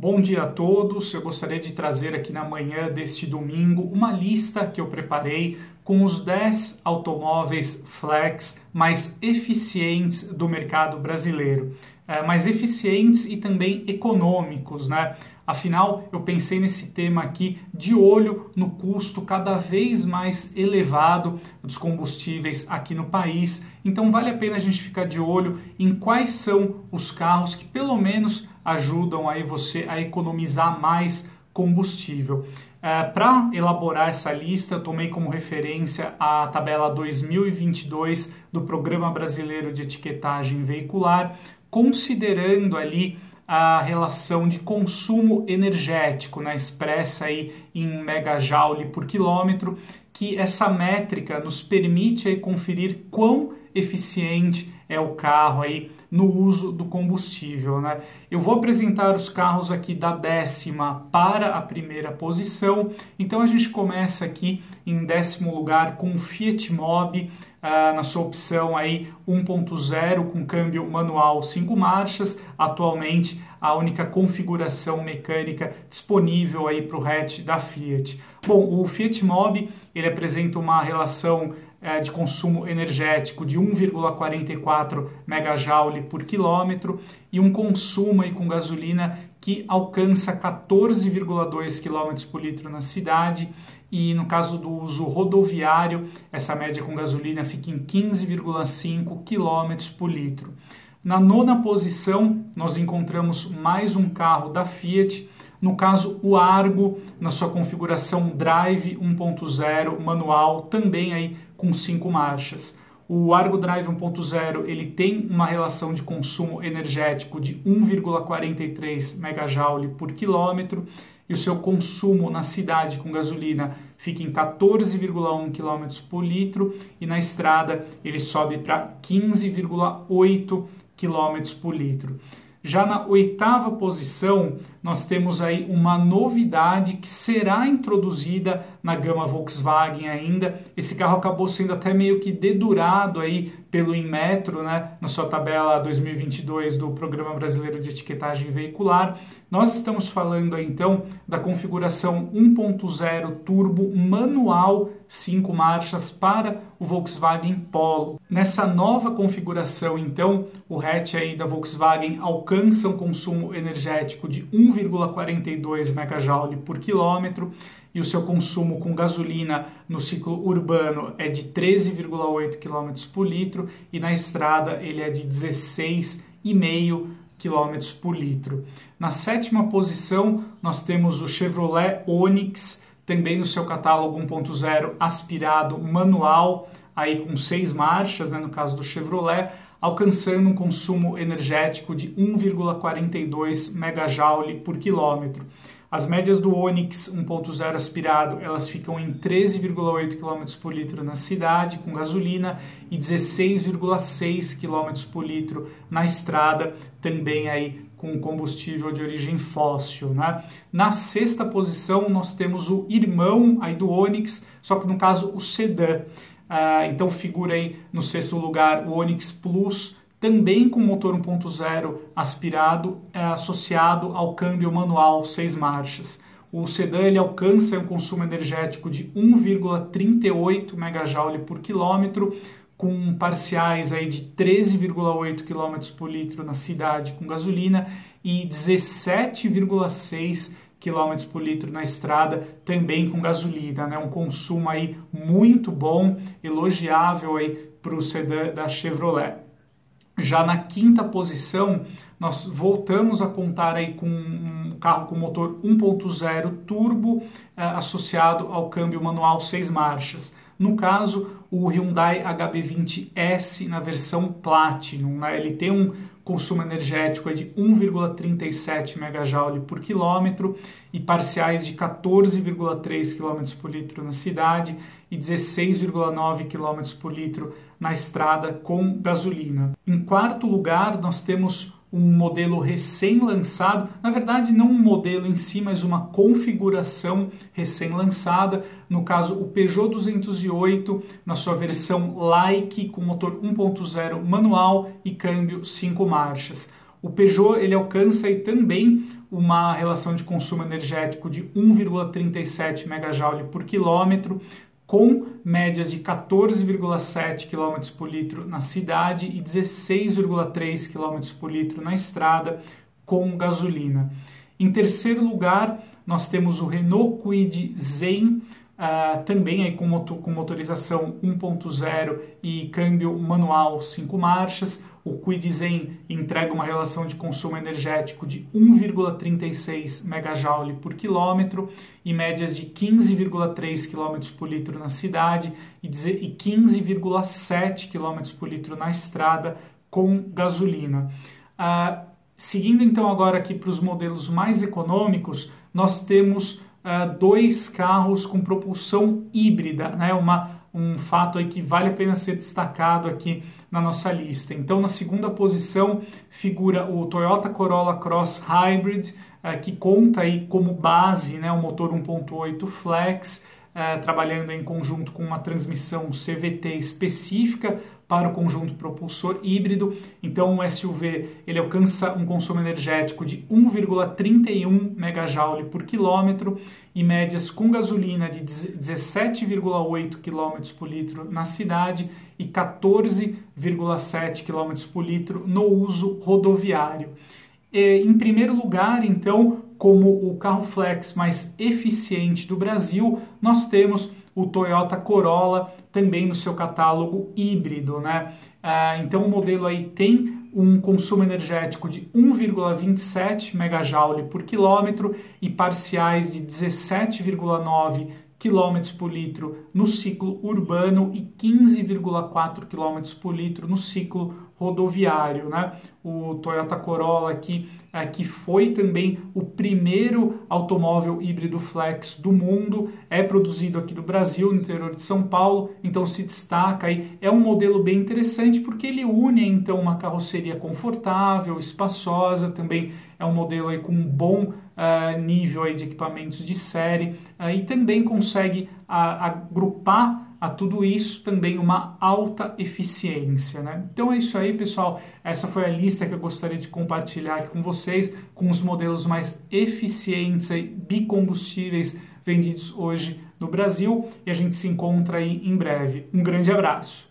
Bom dia a todos. Eu gostaria de trazer aqui na manhã deste domingo uma lista que eu preparei com os 10 automóveis flex mais eficientes do mercado brasileiro. É, mais eficientes e também econômicos, né? Afinal, eu pensei nesse tema aqui de olho no custo cada vez mais elevado dos combustíveis aqui no país. Então, vale a pena a gente ficar de olho em quais são os carros que pelo menos ajudam aí você a economizar mais combustível. É, Para elaborar essa lista, tomei como referência a tabela 2022 do Programa Brasileiro de Etiquetagem Veicular, considerando ali a relação de consumo energético, né, expressa aí em megajoule por quilômetro, que essa métrica nos permite aí conferir quão eficiente é o carro aí no uso do combustível. Né? Eu vou apresentar os carros aqui da décima para a primeira posição. Então a gente começa aqui em décimo lugar com o Fiat Mobi, ah, na sua opção aí 1.0 com câmbio manual 5 marchas, atualmente a única configuração mecânica disponível aí para o hatch da Fiat. Bom, o Fiat Mobi ele apresenta uma relação é, de consumo energético de 1,44 megajoule por quilômetro e um consumo aí com gasolina que alcança 14,2 km por litro na cidade e no caso do uso rodoviário, essa média com gasolina fica em 15,5 km por litro. Na nona posição, nós encontramos mais um carro da Fiat, no caso o Argo, na sua configuração Drive 1.0 manual, também aí com cinco marchas. O Argo Drive 1.0 ele tem uma relação de consumo energético de 1,43 megajoule por quilômetro e o seu consumo na cidade com gasolina fica em 14,1 km por litro e na estrada ele sobe para 15,8 km por litro. Já na oitava posição, nós temos aí uma novidade que será introduzida na gama Volkswagen ainda. Esse carro acabou sendo até meio que dedurado aí pelo Inmetro, né, na sua tabela 2022 do Programa Brasileiro de Etiquetagem Veicular. Nós estamos falando aí, então da configuração 1.0 turbo manual 5 marchas para o Volkswagen Polo. Nessa nova configuração, então, o hatch aí da Volkswagen alcança um consumo energético de 1,42 megajoule por quilômetro e o seu consumo com gasolina no ciclo urbano é de 13,8 km por litro e na estrada ele é de 16,5 km por litro. Na sétima posição, nós temos o Chevrolet Onix, também no seu catálogo 1.0 aspirado manual, aí com seis marchas, né, no caso do Chevrolet, alcançando um consumo energético de 1,42 megajoule por quilômetro. As médias do Onix 1.0 aspirado, elas ficam em 13,8 km por litro na cidade com gasolina e 16,6 km por litro na estrada, também aí com combustível de origem fóssil, né? Na sexta posição nós temos o irmão aí do Onix, só que no caso o sedã. Ah, então figura aí no sexto lugar o Onix Plus também com motor 1.0 aspirado é, associado ao câmbio manual 6 marchas. O sedã ele alcança um consumo energético de 1,38 megajoule por quilômetro, com parciais aí de 13,8 km por litro na cidade com gasolina e 17,6 km por litro na estrada também com gasolina, né? Um consumo aí muito bom, elogiável aí para o sedã da Chevrolet. Já na quinta posição, nós voltamos a contar aí com um carro com motor 1.0 turbo eh, associado ao câmbio manual 6 marchas. No caso, o Hyundai HB20S na versão Platinum. Né? Ele tem um consumo energético de 1,37 megajoule por quilômetro e parciais de 14,3 km por litro na cidade e 16,9 km por litro na estrada com gasolina. Em quarto lugar, nós temos um modelo recém-lançado, na verdade não um modelo em si, mas uma configuração recém-lançada, no caso o Peugeot 208 na sua versão Like com motor 1.0 manual e câmbio 5 marchas. O Peugeot ele alcança aí também uma relação de consumo energético de 1,37 megajoule por quilômetro, com médias de 14,7 km por litro na cidade e 16,3 km por litro na estrada com gasolina. Em terceiro lugar, nós temos o Renault Kwid Zen, uh, também aí com, motor, com motorização 1.0 e câmbio manual 5 marchas. O Kwid Zen entrega uma relação de consumo energético de 1,36 megajoule por quilômetro e médias de 15,3 km por litro na cidade e 15,7 km por litro na estrada com gasolina. Uh, seguindo então agora aqui para os modelos mais econômicos, nós temos uh, dois carros com propulsão híbrida, né? Uma, um fato aí que vale a pena ser destacado aqui na nossa lista. Então, na segunda posição figura o Toyota Corolla Cross Hybrid, uh, que conta aí como base né, o motor 1.8 Flex, uh, trabalhando em conjunto com uma transmissão CVT específica para o conjunto propulsor híbrido. Então, o SUV ele alcança um consumo energético de 1,31 megajoule por quilômetro e médias com gasolina de 17,8 km por litro na cidade e 14,7 km por litro no uso rodoviário. Em primeiro lugar, então, como o carro flex mais eficiente do Brasil, nós temos o Toyota Corolla também no seu catálogo híbrido, né? Ah, então o modelo aí tem um consumo energético de 1,27 megajoule por quilômetro e parciais de 17,9 km por litro no ciclo urbano e 15,4 km por litro no ciclo rodoviário, né? O Toyota Corolla aqui, é, que foi também o primeiro automóvel híbrido flex do mundo, é produzido aqui no Brasil, no interior de São Paulo, então se destaca aí. É um modelo bem interessante porque ele une então uma carroceria confortável, espaçosa, também é um modelo aí com um bom nível aí de equipamentos de série uh, e também consegue uh, agrupar a tudo isso também uma alta eficiência. Né? Então é isso aí, pessoal. Essa foi a lista que eu gostaria de compartilhar com vocês, com os modelos mais eficientes aí, bicombustíveis vendidos hoje no Brasil. E a gente se encontra aí em breve. Um grande abraço.